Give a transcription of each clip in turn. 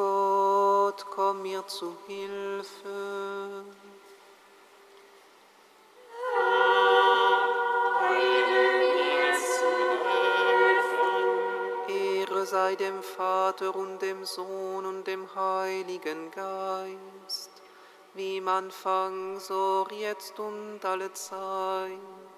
Gott, komm mir zu Hilfe. Ehre sei dem Vater und dem Sohn und dem Heiligen Geist, wie im Anfang, so jetzt und alle Zeit.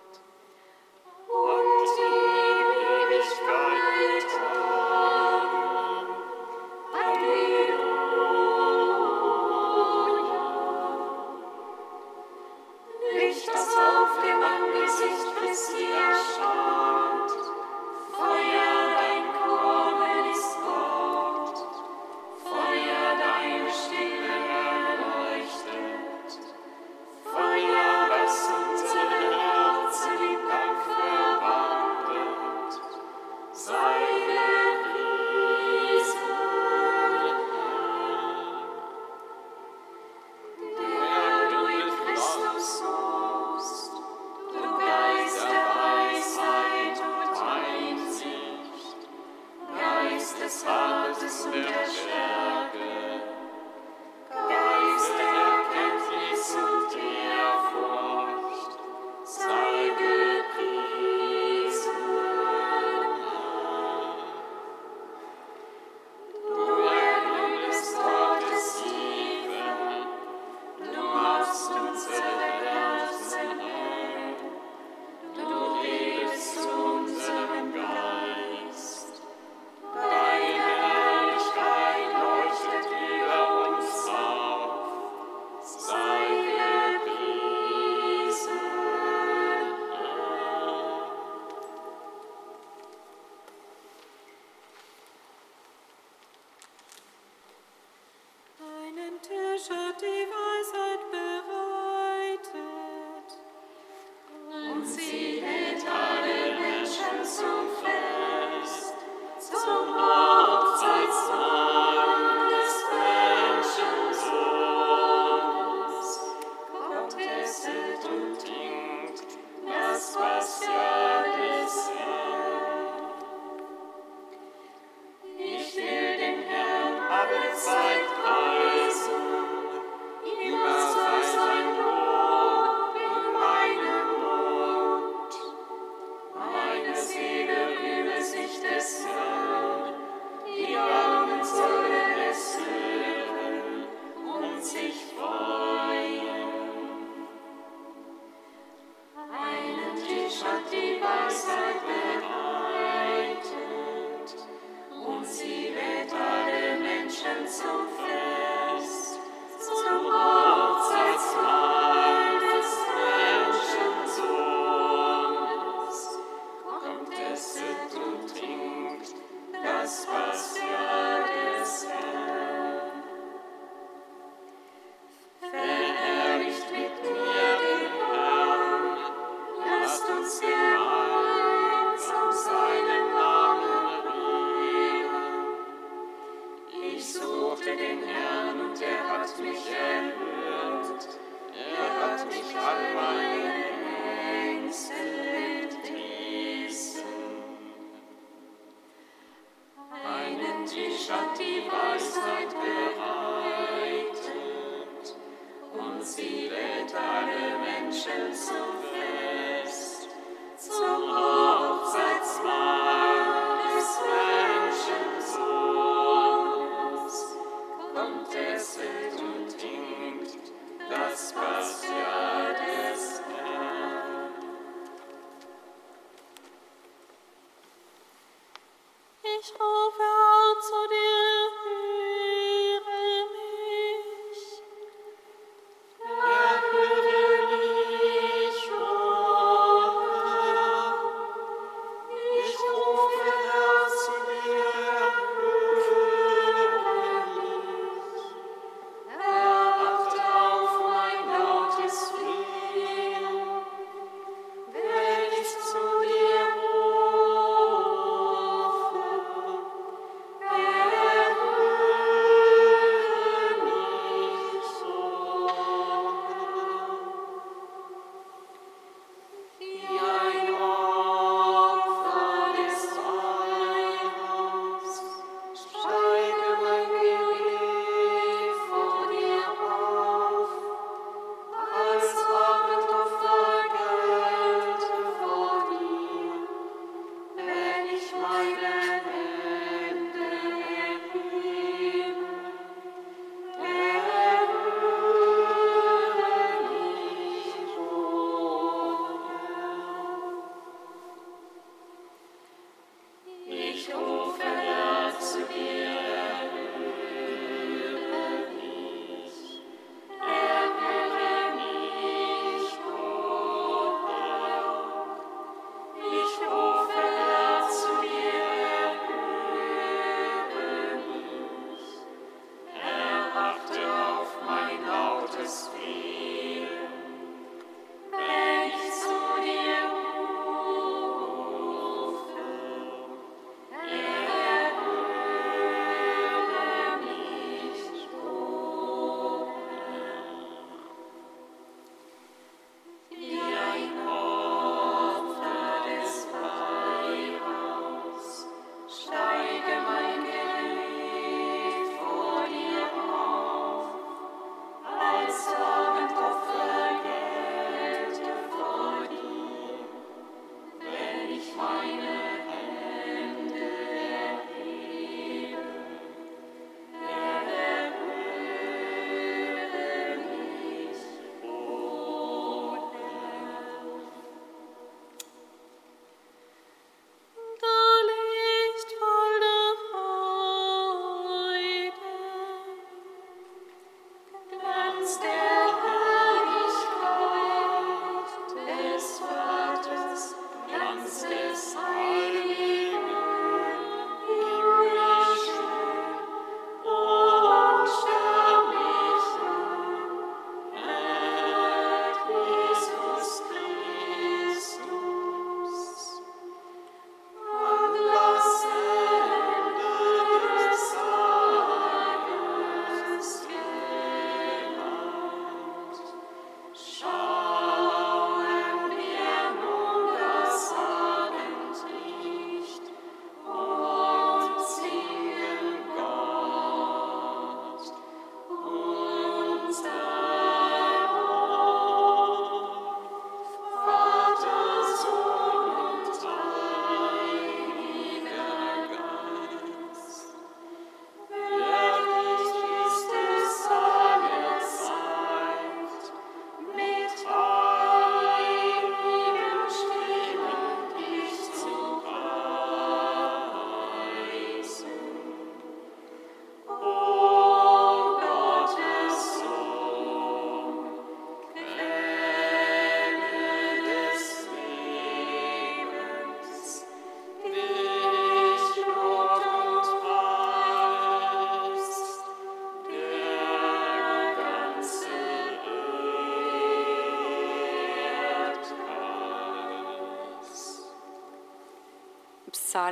us.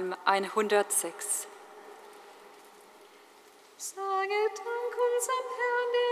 Psalm 106. Sage Dank unserem Herrn, der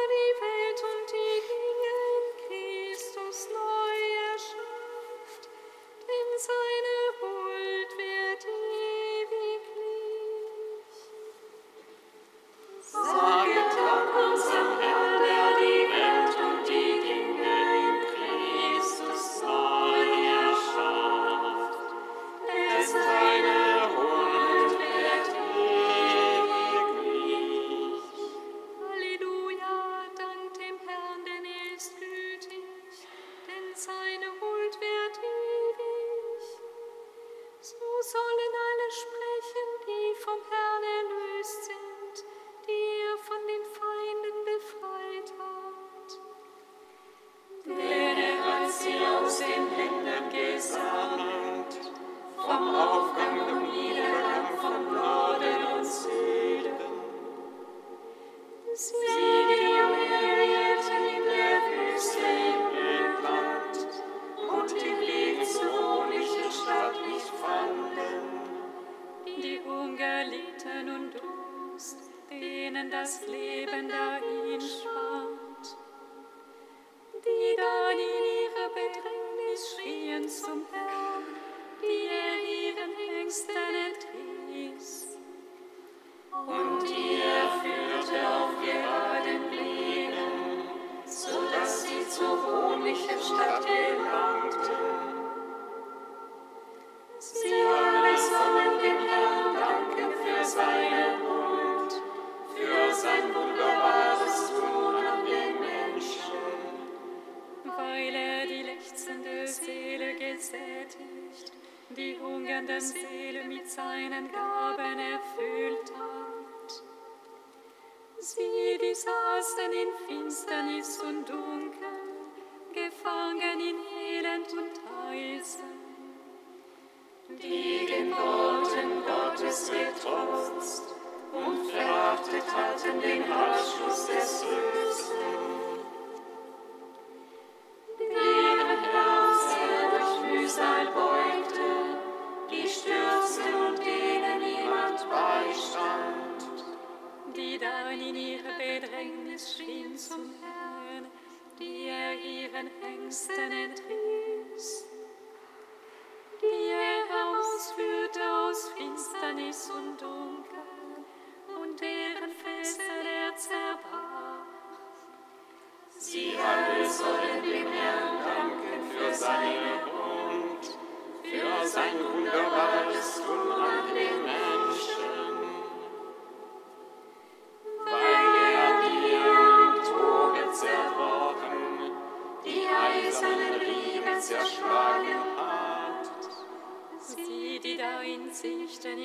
denen das Leben dahin schmeckt.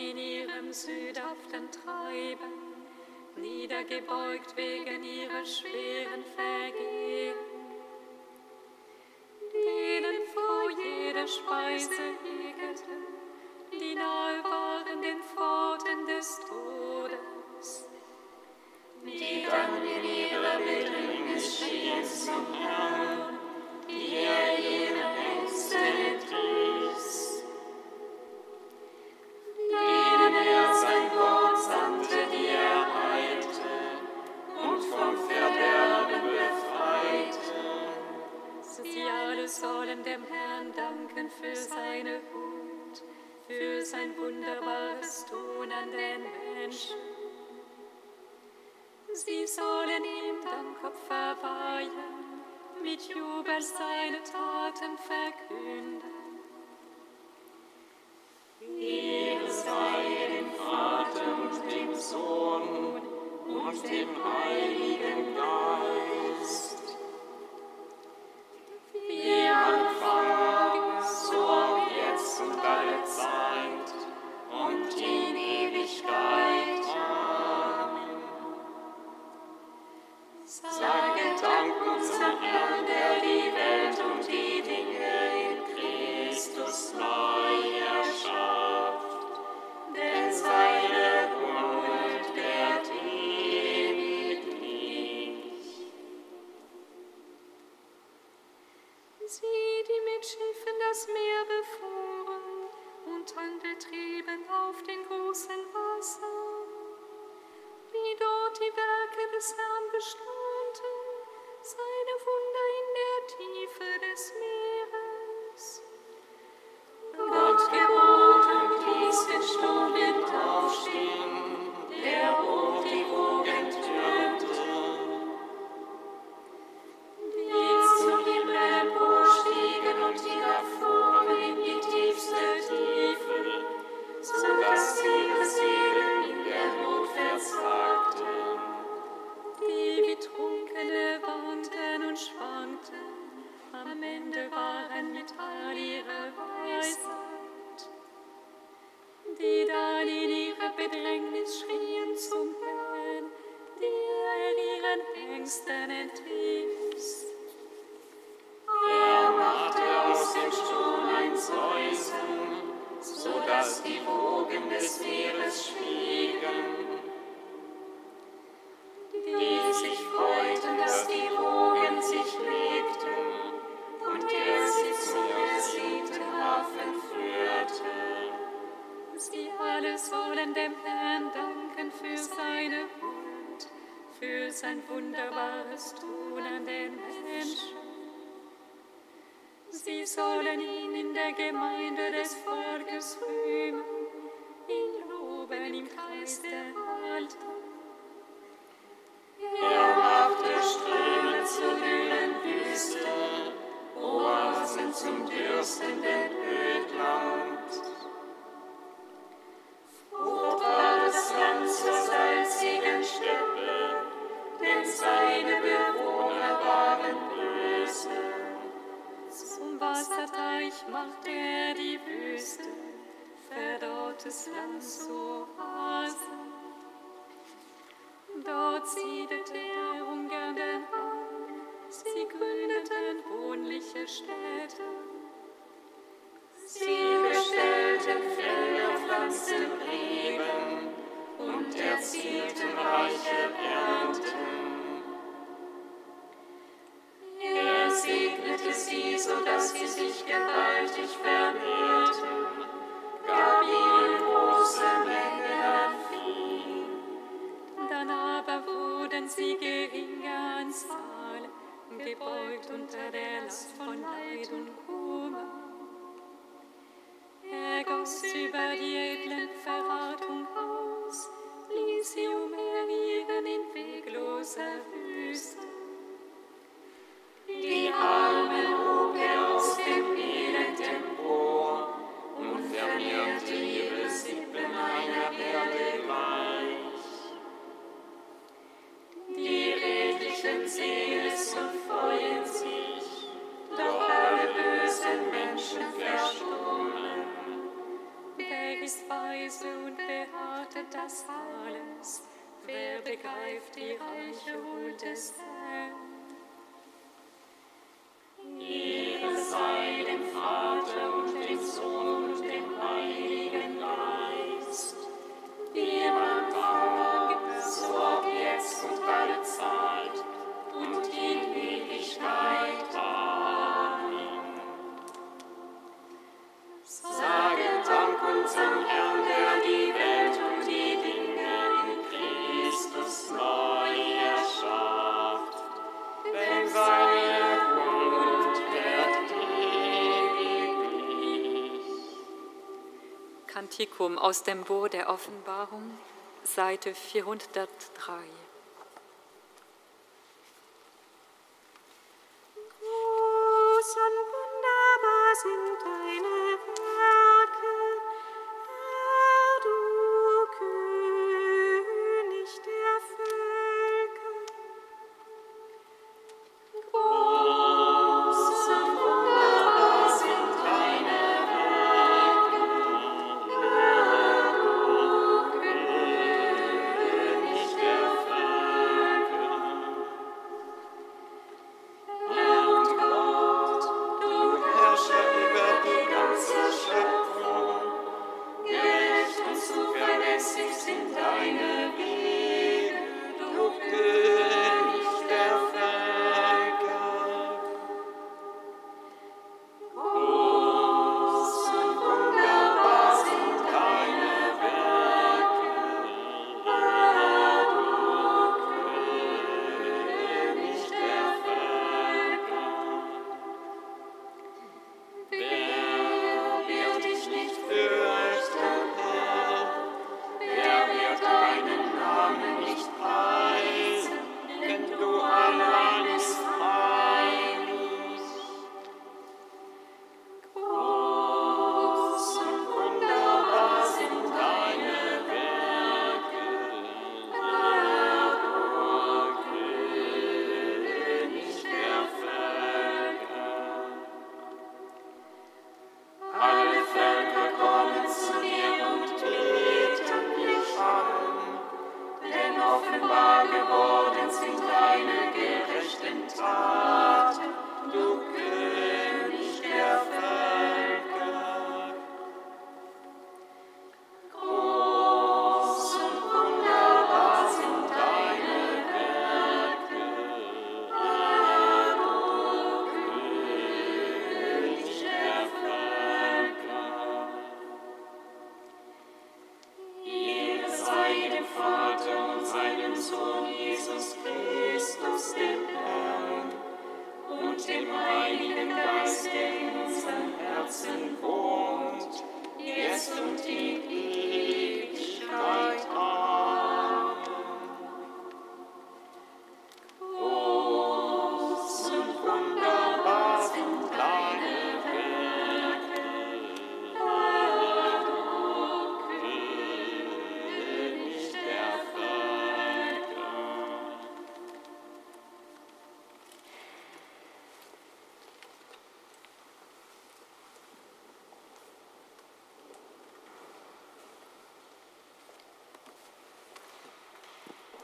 in ihrem Südaften treiben, niedergebeugt wegen ihrer schweren Vergehen. Denen vor jeder Speise hegeten, die nahe waren den Pforten des Todes. Die dann in ihrer Bedrängnis schrien zum Herrn, die er ihr wollen dem Herrn danken für seine Hut, für sein wunderbares Tun an den Menschen. Sie sollen ihm Dankopf verweihen, mit Jubel seine Taten verkünden. Ehre sei dem Vater und dem Sohn und dem Heiligen Geist Gemeinde des Volkes rühmen, ihn loben im Kreis der Alten. Er machte Ströme zu denen Oasen zum Dürsten der Evangelium aus dem Buch der Offenbarung, Seite 403.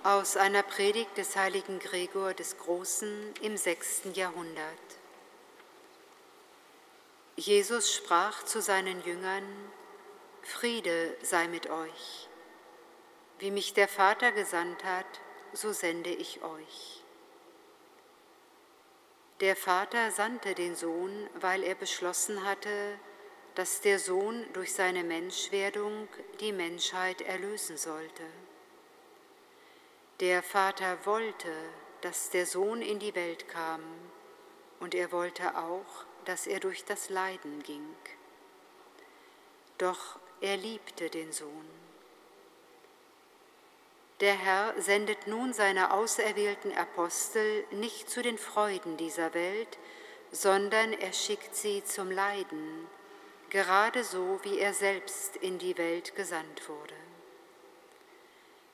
Aus einer Predigt des heiligen Gregor des Großen im sechsten Jahrhundert. Jesus sprach zu seinen Jüngern, Friede sei mit euch. Wie mich der Vater gesandt hat, so sende ich euch. Der Vater sandte den Sohn, weil er beschlossen hatte, dass der Sohn durch seine Menschwerdung die Menschheit erlösen sollte. Der Vater wollte, dass der Sohn in die Welt kam, und er wollte auch, dass er durch das Leiden ging. Doch er liebte den Sohn. Der Herr sendet nun seine auserwählten Apostel nicht zu den Freuden dieser Welt, sondern er schickt sie zum Leiden, gerade so wie er selbst in die Welt gesandt wurde.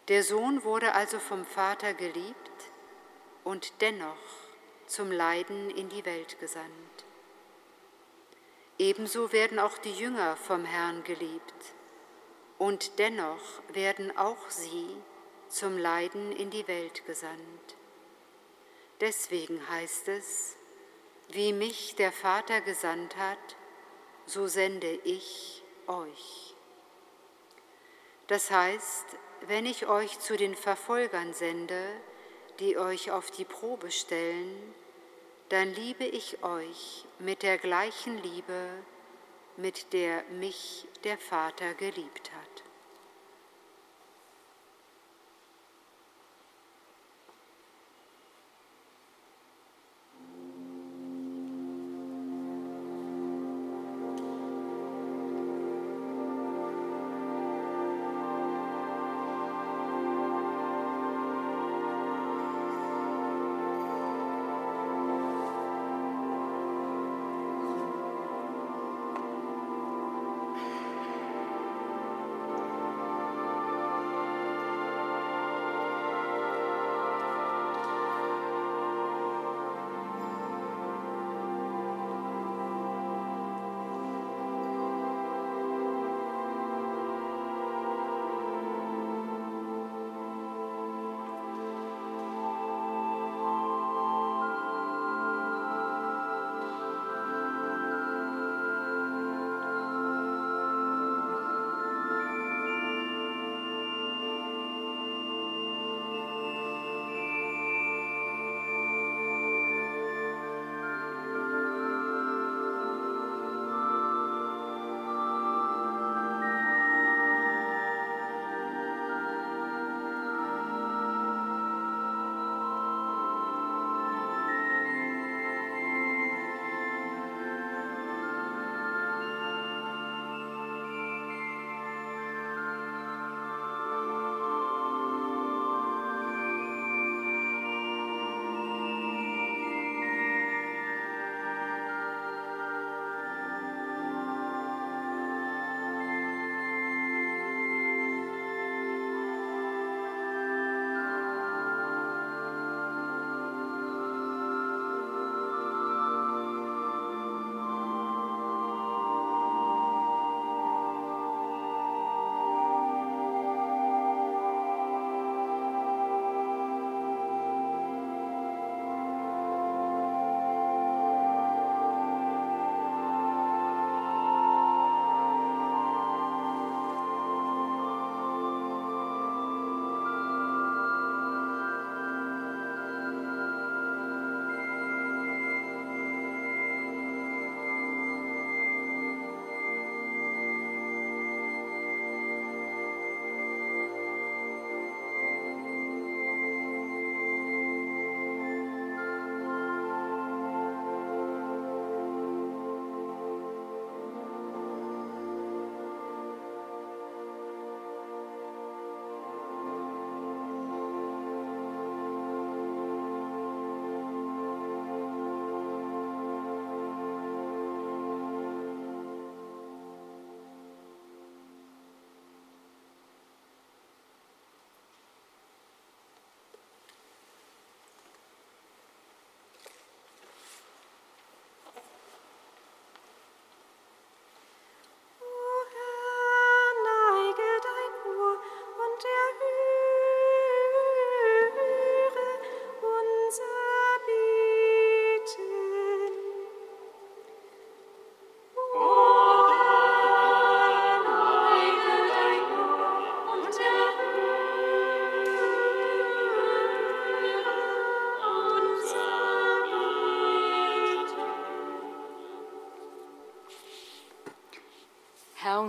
Der Sohn wurde also vom Vater geliebt und dennoch zum Leiden in die Welt gesandt. Ebenso werden auch die Jünger vom Herrn geliebt und dennoch werden auch sie zum Leiden in die Welt gesandt. Deswegen heißt es, wie mich der Vater gesandt hat, so sende ich euch. Das heißt, wenn ich euch zu den Verfolgern sende, die euch auf die Probe stellen, dann liebe ich euch mit der gleichen Liebe, mit der mich der Vater geliebt hat.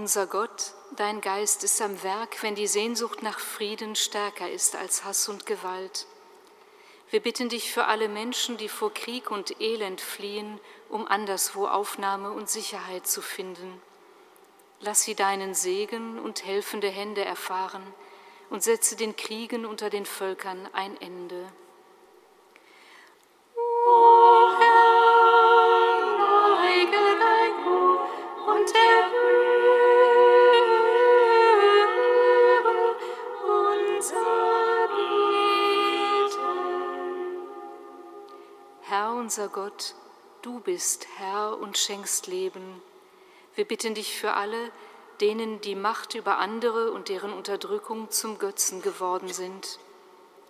Unser Gott, dein Geist ist am Werk, wenn die Sehnsucht nach Frieden stärker ist als Hass und Gewalt. Wir bitten dich für alle Menschen, die vor Krieg und Elend fliehen, um anderswo Aufnahme und Sicherheit zu finden. Lass sie deinen Segen und helfende Hände erfahren und setze den Kriegen unter den Völkern ein Ende. Unser Gott, du bist Herr und schenkst Leben. Wir bitten dich für alle, denen die Macht über andere und deren Unterdrückung zum Götzen geworden sind.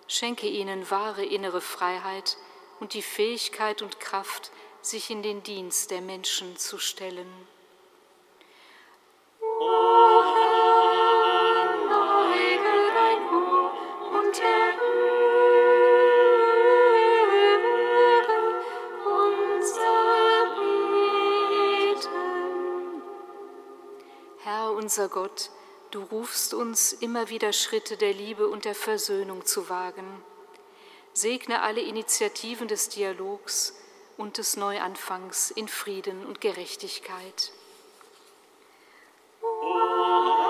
Schenke ihnen wahre innere Freiheit und die Fähigkeit und Kraft, sich in den Dienst der Menschen zu stellen. Unser Gott, du rufst uns immer wieder Schritte der Liebe und der Versöhnung zu wagen. Segne alle Initiativen des Dialogs und des Neuanfangs in Frieden und Gerechtigkeit. Stop.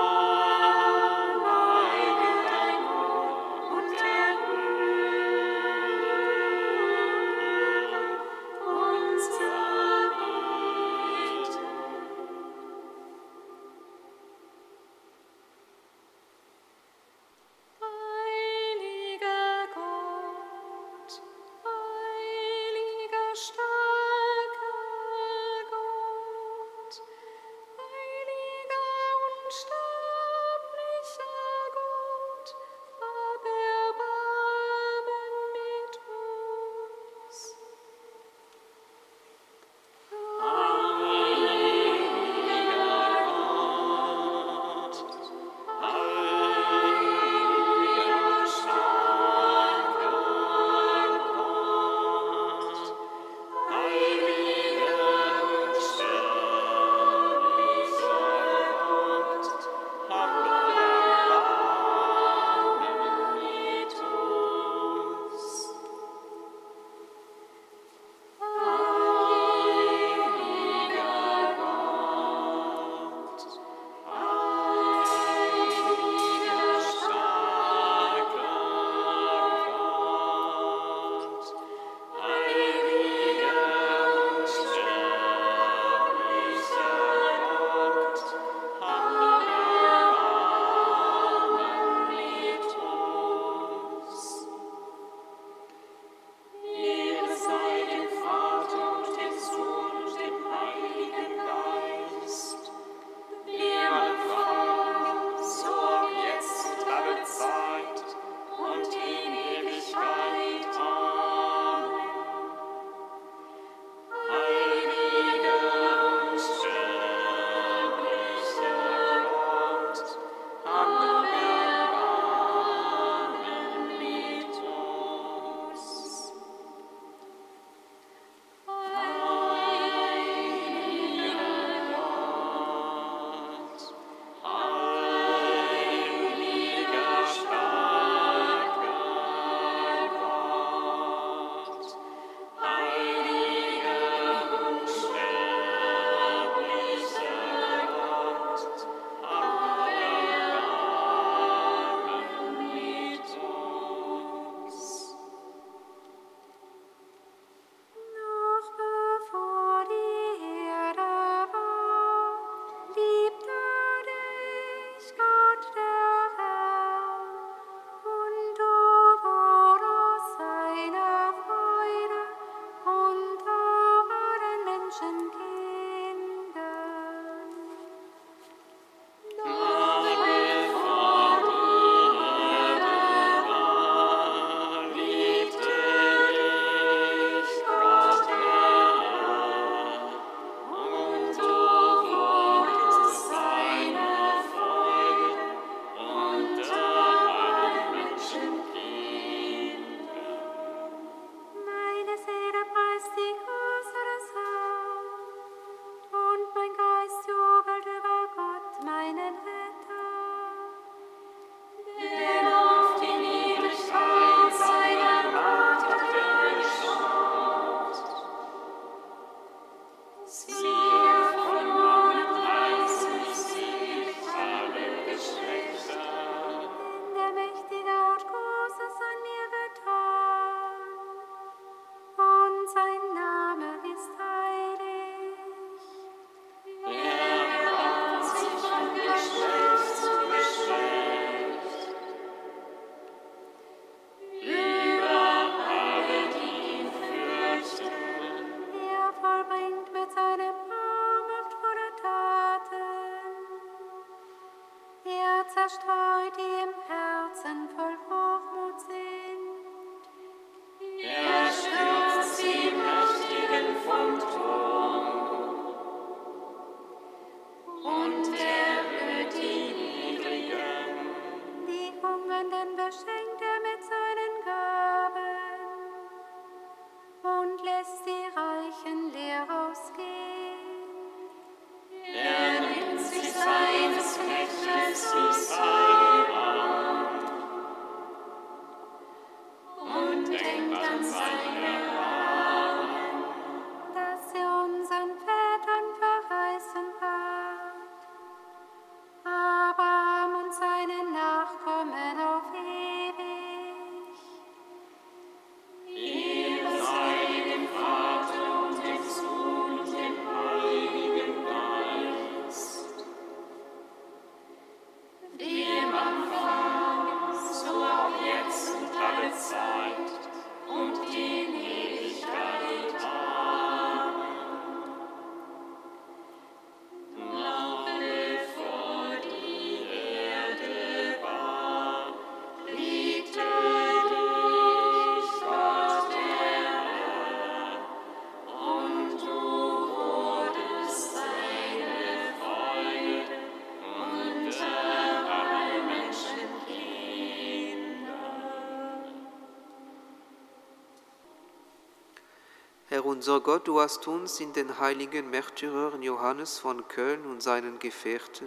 Unser Gott, du hast uns in den heiligen Märtyrern Johannes von Köln und seinen Gefährten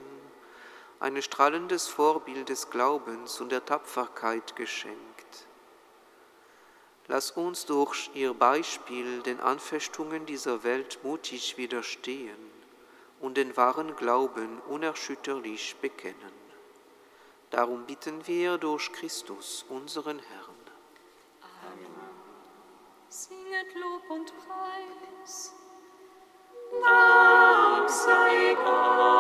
ein strahlendes Vorbild des Glaubens und der Tapferkeit geschenkt. Lass uns durch ihr Beispiel den Anfechtungen dieser Welt mutig widerstehen und den wahren Glauben unerschütterlich bekennen. Darum bitten wir durch Christus, unseren Herrn. Lob und Preis. Dank sei Gott.